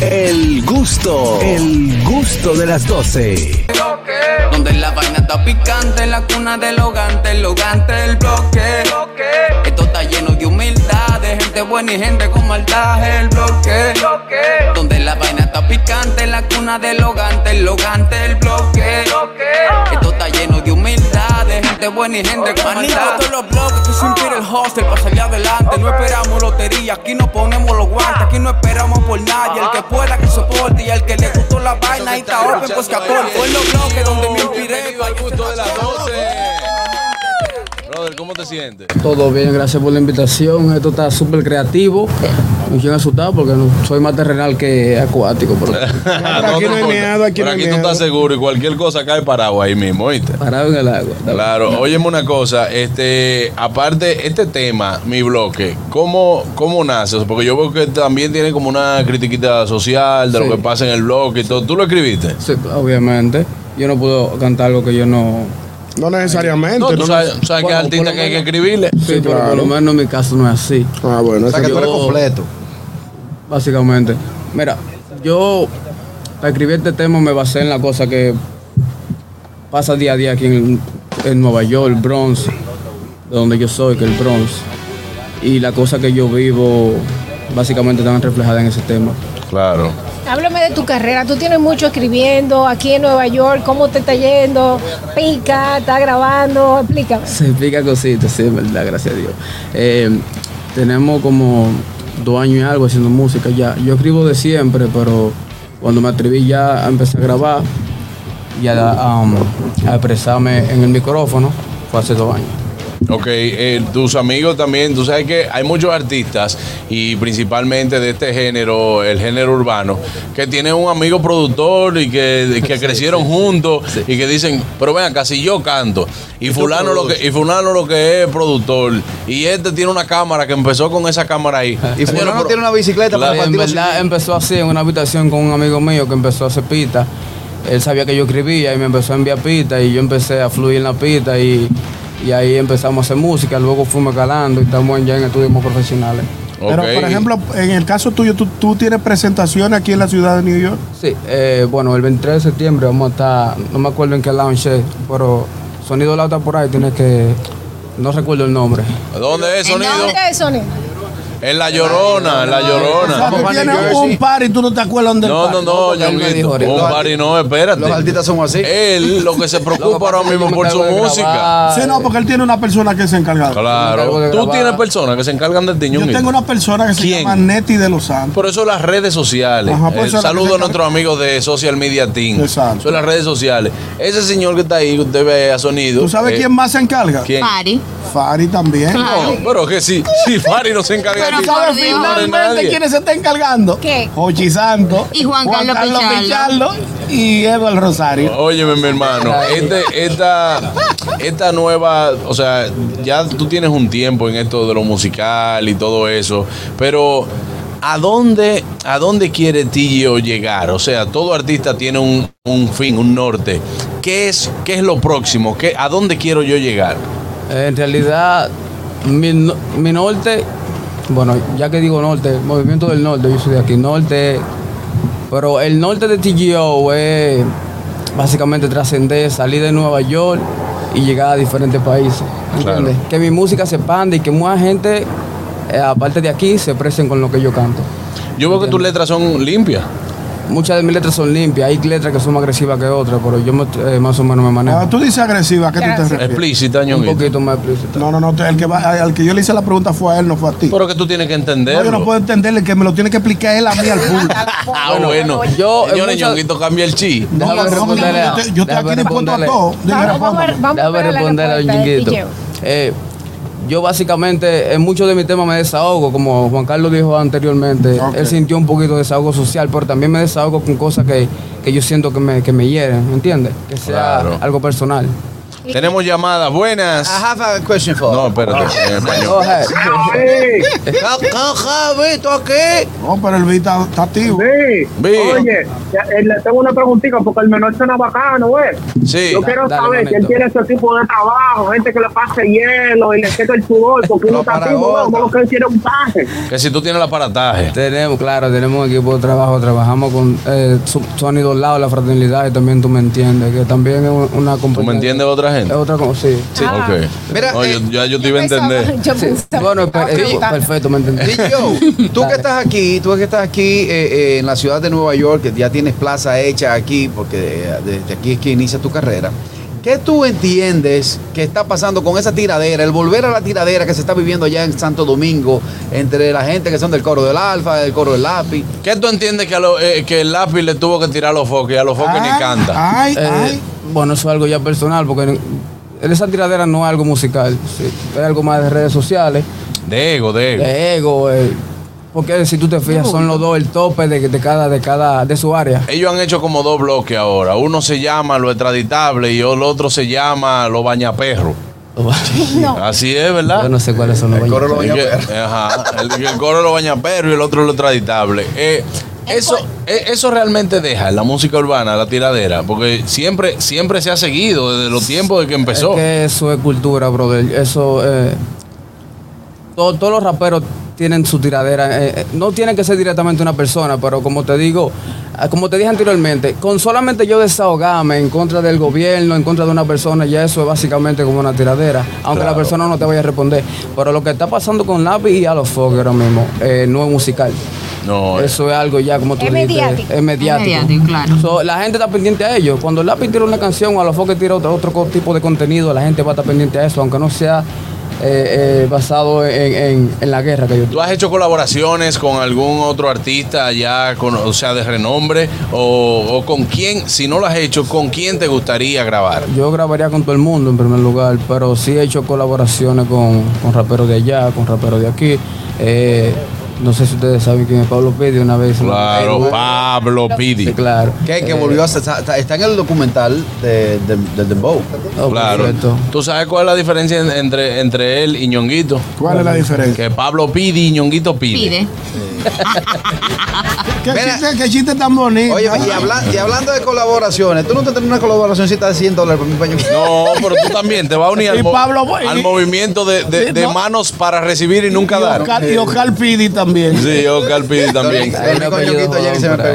El gusto, el gusto de las 12. Donde la vaina está picante, en la cuna del hogante, el hogante del bloque. Esto está lleno de humildad, de gente buena y gente con maldad, el bloque. Donde la vaina está picante, en la cuna del hogante, el hogante del bloque. Esto está lleno de humildad, de gente buena y gente con maldad. todos los bloques que se inspira el hostel para salir adelante. No esperamos lotería, aquí no ponemos los guantes, aquí no esperamos por nadie. El que pueda que soporte y el que le gustó la vaina y está open, pues que aporte. Los bloques donde Todo bien, gracias por la invitación. Esto está súper creativo. Me estoy asustado porque no, soy más terrenal que acuático. Pero aquí no hay miedo, aquí Pero no hay aquí tú estás seguro y cualquier cosa cae parado ahí mismo, ¿oíste? parado en el agua. Claro, óyeme una cosa, este, aparte, este tema, mi bloque, ¿cómo, cómo nace? Porque yo veo que también tiene como una critiquita social de Sí. lo que pasa en el bloque y todo. ¿Tú lo escribiste? Sí, obviamente. Yo no puedo cantar algo que yo no. No necesariamente. No, tú no sabes, sabes que Bueno, hay artistas que hay que escribirle. Sí, pero claro. por lo menos en mi caso no es así. Ah, bueno, O sea, que tú eres completo. Básicamente. Mira, yo para escribir este tema me basé en la cosa que pasa día a día aquí en, en Nueva York, Bronx, de donde yo soy, que es el Bronx. Y la cosa que yo vivo básicamente están reflejadas en ese tema. Claro. Háblame de tu carrera. Tú tienes mucho escribiendo aquí en Nueva York. ¿Cómo te está yendo? Pica, está grabando. Explícame. Se explica cositas, sí, verdad, gracias a Dios. Eh, tenemos como dos años y algo haciendo música ya. Yo escribo de siempre, pero cuando me atreví ya a empezar a grabar y a, um, a expresarme en el micrófono, fue hace dos años. Ok, eh, tus amigos también, tú sabes que hay muchos artistas y principalmente de este género, el género urbano, que tienen un amigo productor y que, que crecieron juntos y que dicen, pero ven acá, si yo canto y fulano, lo que, y fulano lo que es productor y este tiene una cámara que empezó con esa cámara ahí. Y fulano tiene una bicicleta para en verdad empezó así en una habitación con un amigo mío que empezó a hacer pista. Él sabía que yo escribía y me empezó a enviar pista y yo empecé a fluir en la pista y, y ahí empezamos a hacer música. Luego fuimos calando y estamos ya en estudios más profesionales. Pero, por ejemplo, en el caso tuyo, ¿tú, tú tienes presentaciones aquí en la ciudad de New York. Sí, eh, bueno, el 23 de septiembre vamos a estar, no me acuerdo en qué lounge es, pero Sonido Lauta por ahí, tienes que, no recuerdo el nombre. ¿Dónde es sonido? ¿Dónde es sonido? En La Llorona, en La O sea, Llorona. tú tienes un Jersey. par y tú no te acuerdas del No, no, no, Ñonguito. Un party no, espérate. Los artistas son así. Él lo que se preocupa ahora mismo por su de música. Sí, no, porque él tiene una persona que se encarga. Claro. de Tú tienes personas que se encargan de ti, Yo tengo una persona que se ¿Quién? llama Neti de los Santos. Por eso las redes sociales. Saludo a nuestros amigos de Social Media Team. Exacto. Son las redes sociales.Ese señor que está ahí, que usted ve a sonido. ¿Tú sabes eh, quién más se encarga? ¿Quién? Pari. Fari también. No, pero que si, si Fari no se encarga Pero de ti, por ¿Sabes Dios. no hay finalmente nadie. quiénes se está encargando? ¿Qué? Jochi Santos. Y Juan Carlos Pichardo. Pichardo y Eduardo Rosario. Óyeme, mi hermano, este, esta, esta nueva, o sea, ya tú tienes un tiempo en esto de lo musical y todo eso, pero ¿a dónde, a dónde quiere Tío llegar? O sea, todo artista tiene un, un fin, un norte. ¿Qué es, qué es lo próximo? ¿Qué, ¿A dónde quiero yo llegar? En realidad, mi, mi norte, bueno, ya que digo norte, movimiento del norte, yo soy de aquí, norte, pero el norte de TGO es básicamente trascender, salir de Nueva York y llegar a diferentes países. ¿Entiendes? Claro. Que mi música se expande y que más gente, eh, aparte de aquí, se expresen con lo que yo canto. Yo veo que tus letras son limpias. Muchas de mis letras son limpias, hay letras que son más agresivas que otras, pero yo me- eh, más o menos me manejo. Cuando tú dices agresiva, ¿a qué tú te refieres? Explícita, un ñonguito. poquito más explícita. No, no, no. El que, va, al que yo le hice la pregunta fue a él, no fue a ti. Pero que tú tienes que entenderlo. No, yo no puedo entenderle que me lo tiene que explicar él a mí al público. Ah, bueno. yo, Señores, muchas- ñonguito, cambia el chi. No, Déjame no, no, responderle a- yo te- yo estoy aquí dispuesto a responderle. todo. Vamos, vamos, a- vamos a picheo. Eh, yo básicamente en muchos de mis temas me desahogo, como Juan Carlos dijo anteriormente, él sintió un poquito de desahogo social, pero también me desahogo con cosas que, que yo siento que me, que me hieren, ¿me entiendes? Que sea Claro. algo personal. Tenemos llamadas buenas. I have a question for No, espérate. en español. Javi, ¿tú aquí? No, pero el beat está, está activo. Sí. Vi. Oye, ya, eh, le tengo una preguntita porque el menor suena bacano, güey. Sí. Yo quiero dale, saber si él manito. tiene ese tipo de trabajo, gente que le pase hielo y le seca el sudor, porque uno Los está así, que él quiere un paje. Que si tú tienes el aparataje. Tenemos, claro, tenemos un equipo de trabajo, trabajamos con eh, dos lados, la fraternidad, y también tú me entiendes, que también es un- una compañía. ¿Tú me entiendes otra gente? Es otra cosa, sí. Sí. Ah. Ok. Mira, No, yo, eh, ya yo te iba a entender. Yo Sí. pensaba- Bueno, per- eh, perfecto, me entendí. Yo, tú que estás aquí, tú que estás aquí eh, eh, en la ciudad de Nueva York, que ya tienes plaza hecha aquí, porque eh, desde aquí es que inicia tu carrera. ¿Qué tú entiendes que está pasando con esa tiradera, el volver a la tiradera que se está viviendo allá en Santo Domingo, entre la gente que son del coro del Alfa, del coro del Lápiz? ¿Qué tú entiendes que, a lo- eh, que el lápiz le tuvo que tirar a los foques y a los foques ni Ay, canta? Ay, Eh, ay. Bueno, eso es algo ya personal, porque en esa tiradera no es algo musical, sí, es algo más de redes sociales, De ego, de ego. de ego, eh, porque si tú te fijas, son los dos el tope de, de cada, de cada, de su área. Ellos han hecho como dos bloques ahora. Uno se llama lo extraditable y el otro se llama lo bañaperro. No. Así es, ¿verdad? Yo no sé cuáles son los El coro lo ajá, el, el coro lo baña perro y el otro lo extraditable. Eh, eso, eh, eso realmente deja en la música urbana, la tiradera, porque siempre, siempre se ha seguido desde los tiempos de que empezó. Es que eso es cultura, brother. Eso, eh, todo- todos los raperos tienen su tiradera. eh, no tiene que ser directamente una persona, pero como te digo, ah, como te dije anteriormente, con solamente yo desahogarme en contra del gobierno, en contra de una persona, ya eso es básicamente como una tiradera. Aunque la persona no te vaya a responder. Pero lo que está pasando con Lápiz y a los Fogg ahora mismo, eh, no es musical. No, eh, Eso es algo ya, como tú Es dijiste, mediático. Es mediático. Es mediático, claro. So, la gente está pendiente a ello. Cuando el lápiz tira una canción o a los foques tira otro, otro tipo de contenido, la gente va a estar pendiente a eso, aunque no sea eh, eh, basado en, en- en la guerra que yo ¿Tú has hecho colaboraciones con algún otro artista ya, con, o sea, de renombre? O, o con quién, si no lo has hecho, con quién te gustaría grabar? Yo grabaría con todo el mundo en primer lugar, pero sí he hecho colaboraciones con, con raperos de allá, con raperos de aquí. Eh, no sé si ustedes saben quién es Pablo Pidi, una vez. Claro, Pablo Pidi. Sí, claro. Que, que volvió a está, está en el documental de, de, del Dembow. oh, Claro. perfecto. ¿Tú sabes cuál es la diferencia en- entre, entre él y Ñonguito? ¿Cuál es la diferencia? Que Pablo pide y Ñonguito pide. Pide. ¿Qué, Mira. chiste, qué chiste tan bonito. Oye, y, habla- y hablando de colaboraciones, ¿tú no te tienes una colaboracioncita de 100 dólares por mi paño? No, pero tú también te vas a unir al, y- al movimiento de, de- Sí, de no. manos para recibir y nunca y dar. Y Oscar Pidi también. Sí, Oscar Pidi también.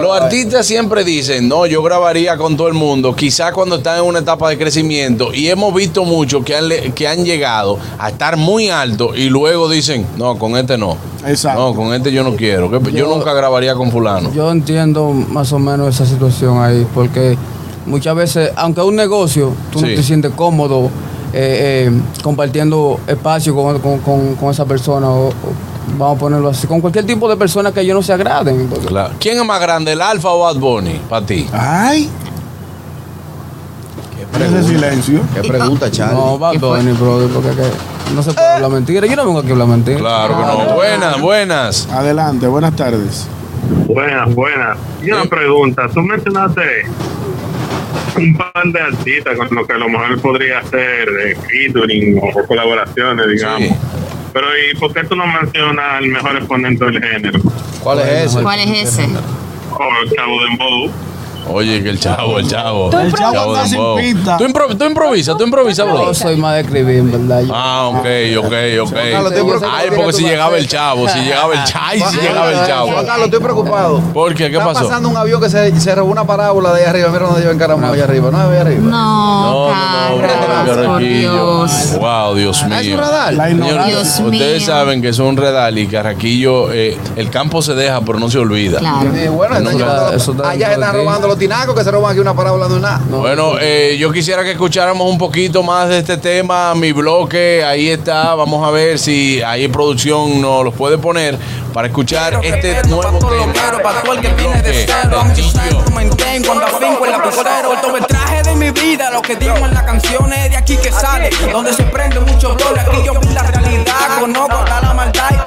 Los artistas siempre dicen, no, yo grabaría con todo el mundo, quizás cuando están en una etapa de crecimiento, y hemos visto muchos que han, que han llegado a estar muy alto y luego dicen, no, con este no. Exacto. No, con este yo no quiero. que yo, Yo- nunca grabaría con fulano. Yo entiendo más o menos esa situación ahí, porque muchas veces, aunque es un negocio, tú Sí. no te sientes cómodo eh, eh, compartiendo espacio con, con- con- con esa persona, o, o vamos a ponerlo así, con cualquier tipo de persona que ellos no se agraden. porque- Claro. ¿Quién es más grande, el Alfa o Bad Bunny? Para ti. Ay, ese silencio. ¿Qué pregunta, Charlie? No, Bad Bunny, brother, porque que no se puede hablar mentira. Yo no vengo aquí a hablar mentira. Claro que no. Buenas, buenas. Adelante, buenas tardes. Buenas, buenas. Y una pregunta, tú mencionaste un par de artistas con los que a lo mejor podría hacer eh, featuring o, o colaboraciones, digamos. Sí. Pero ¿y por qué tú no mencionas al mejor exponente del género? ¿Cuál es ese? ¿Cuál es ese? O el Chavo Dembow. Oye, que el chavo, el chavo. El chavo anda sin pista. ¿Tú, impro- tú improvisas, tú improvisas, bro. Yo soy más de escribir, en verdad. Yo- Ah, ok, ok, ok. Carlos, estoy preocupado. Ay, porque si llegaba el chavo, si llegaba el chavo, ay, si llegaba el Juan chavo. Carlos, estoy preocupado. ¿Por qué? ¿Qué Está pasó? pasando un avión que se, se robó una parábola de ahí arriba. Mira donde yo encaramado allá arriba. No, allá arriba. No, No, no, no, Carlos, por Carraquillo. Dios. Wow, Dios Ah, es un mío. radar. La Señores, ignorancia. Dios ustedes mío. saben que es un redal y Carraquillo, eh, el campo se deja, pero no se olvida. Claro. Bueno, están Eso llevando está- la- eso está allá se están ti. robando los tinacos que se roban aquí una parábola de una. Bueno, eh, yo quisiera que escucháramos un poquito más de este tema, mi bloque, ahí está, vamos a ver si ahí producción nos los puede poner para escuchar este nuevo tema. para todo el que viene de cero. cuando afinco el lapicero. Todo el traje de mi vida, lo que digo en la canción es de aquí que sale. Donde se prende mucho blog, aquí yo vi la realidad. Conozco hasta la maldad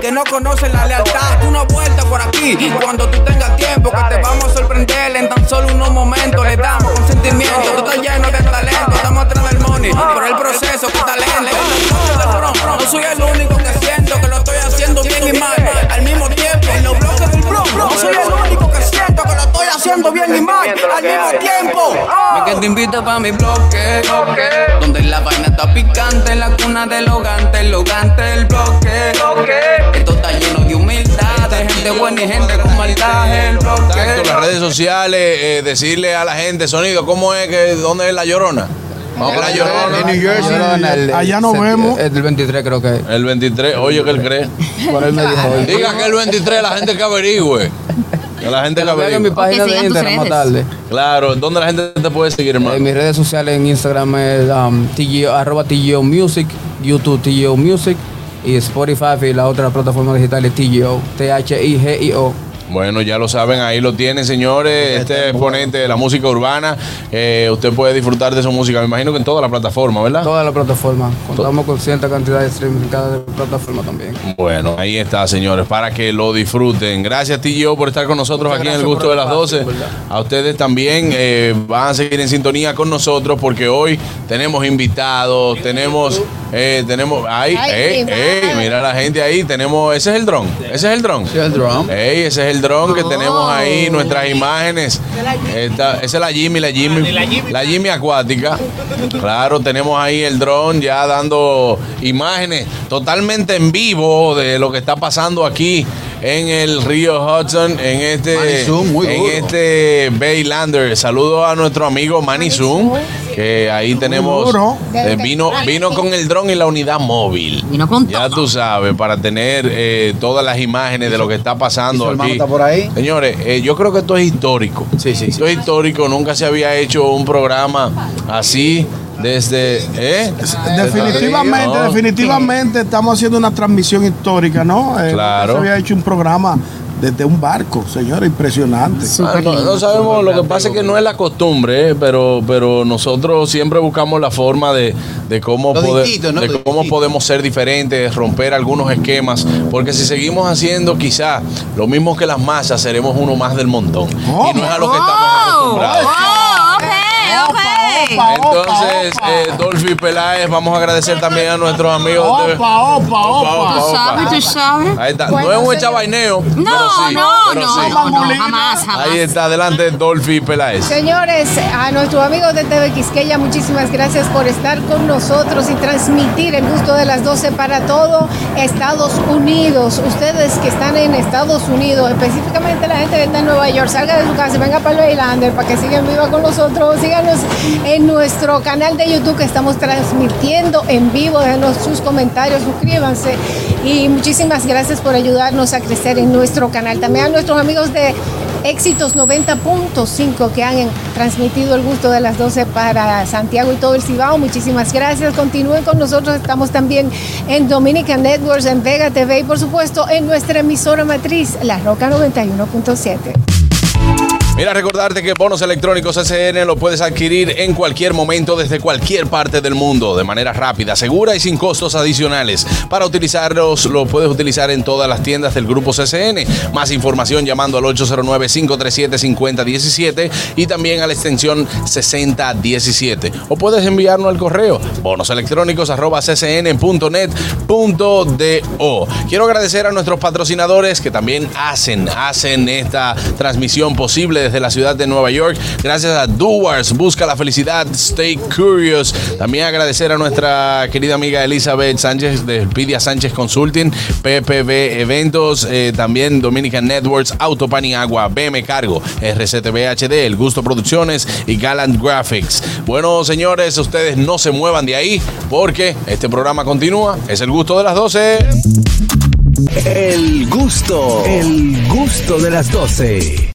que no conocen la lealtad. Una vuelta por aquí cuando tú tengas tiempo, que te vamos a sorprender en tan solo unos momentos. Le damos consentimiento, tú estás lleno de talento. Estamos atrás del money, por el proceso que talento. No soy el único haciendo bien y mal al mismo tiempo. Me que te invito pa' mi bloque, donde la vaina está picante, en la cuna de los gantes, los gantes del bloque. Esto está lleno de humildad, de gente buena y gente con maldad. El bloque. Exacto, las redes sociales, eh, decirle a la gente, sonido, ¿cómo es que, dónde es la llorona? Vamos a la llorona. En New Jersey. Llorona, el- Allá el nos vemos. El del 23 creo que es. El 23, oye, que él cree. Por él me dijo hoy. Diga que el 23 la gente que averigüe. La gente que en mi página de Instagram más tarde. Claro, ¿dónde la gente te puede seguir, hermano? En mis redes sociales en Instagram es um, arroba TGO Music, YouTube TGO Music y Spotify y la otra plataforma digital es TGO, T-H-I-G-I-O. Bueno, ya lo saben, ahí lo tienen, señores. Este exponente de la música urbana. Eh, usted puede disfrutar de su música, me imagino que en toda la plataforma, ¿verdad? Toda la plataforma. Contamos con cierta cantidad de streams en cada plataforma también. Bueno, ahí está, señores, para que lo disfruten. Gracias, TGO, por estar con nosotros Muchas aquí en el gusto de las 12. espacio, ¿verdad? A ustedes también eh, van a seguir en sintonía con nosotros porque hoy tenemos invitados, tenemos, eh, tenemos, ay, Ay, ey, ey, mira la gente ahí, tenemos, ese es el dron, ese es el dron. El. Ey, ese es el dron que tenemos ahí, nuestras imágenes. Esta- esa es la Jimmy, la Jimmy, la Jimmy acuática. Claro, tenemos ahí el dron ya dando imágenes totalmente en vivo de lo que está pasando aquí en el río Hudson, en este, en duro. este Baylander. Saludo a nuestro amigo Manny Zoom, que ahí tenemos, eh, vino, vino con el dron y la unidad móvil. Vino con Ya tú sabes, para tener eh, todas las imágenes de lo que está ¿Y pasando aquí. está por ahí? Señores, eh, yo creo que esto es histórico. Sí, sí, sí. Esto es histórico. Nunca se había hecho un programa así desde. ¿eh? Definitivamente, No. definitivamente estamos haciendo una transmisión histórica, ¿no? Eh, Claro. Se había hecho un programa desde un barco, señora, impresionante. Ah, No, sabemos, lo que pasa es que no es la costumbre, eh, pero, pero nosotros siempre buscamos la forma de, de cómo, poder- distinto, ¿no? de cómo distinto. podemos ser diferentes, romper algunos esquemas, porque si seguimos haciendo quizá lo mismo que las masas, seremos uno más del montón. Y no es a lo que estamos Oh, acostumbrados. oh, ok, Entonces, eh, Dolphy Peláez, vamos a agradecer también a nuestros amigos de... Opa, opa, opa. Tú sabes, tú sabes. Ahí está. Bueno, no es un señor. echabaineo. No, pero sí, no, pero no, sí. no, no, jamás, jamás. Ahí está, adelante Dolphy Peláez. Señores, a nuestros amigos de TV Quisqueya, muchísimas gracias por estar con nosotros y transmitir el gusto de las 12 para todo Estados Unidos. Ustedes que están en Estados Unidos, específicamente la gente que está en Nueva York, salga de su casa y venga para el Baylander para que sigan viva con nosotros. Síganos en nuestro canal de YouTube que estamos transmitiendo en vivo. Déjenos sus comentarios, suscríbanse y muchísimas gracias por ayudarnos a crecer en nuestro canal. También a nuestros amigos de Éxitos 90.5 que han transmitido el gusto de las 12 para Santiago y todo el Cibao. Muchísimas gracias. Continúen con nosotros. Estamos también en Dominican Networks, en Vega TV y por supuesto en nuestra emisora matriz, La Roca 91.7. Mira, recordarte que bonos electrónicos SN lo puedes adquirir en cualquier momento desde cualquier parte del mundo de manera rápida, segura y sin costos adicionales. Para utilizarlos, lo puedes utilizar en todas las tiendas del grupo CCN. Más información llamando al 809-537-5017 y también a la extensión 6017. O puedes enviarnos al correo bonoselectrónicos arroba ccn.net.do. Quiero agradecer a nuestros patrocinadores que también hacen, hacen esta transmisión posible desde la ciudad de Nueva York. Gracias a Doers, busca la felicidad, stay curious. También agradecer a nuestra querida amiga Elizabeth Sánchez de Pidia Sánchez Consulting, PPB Eventos, eh, también Dominican Networks, Autopan y Agua, BM Cargo, RCTV HD, El Gusto Producciones y Gallant Graphics. Bueno, señores, ustedes no se muevan de ahí porque este programa continúa. Es el gusto de las 12. El gusto, el gusto de las 12.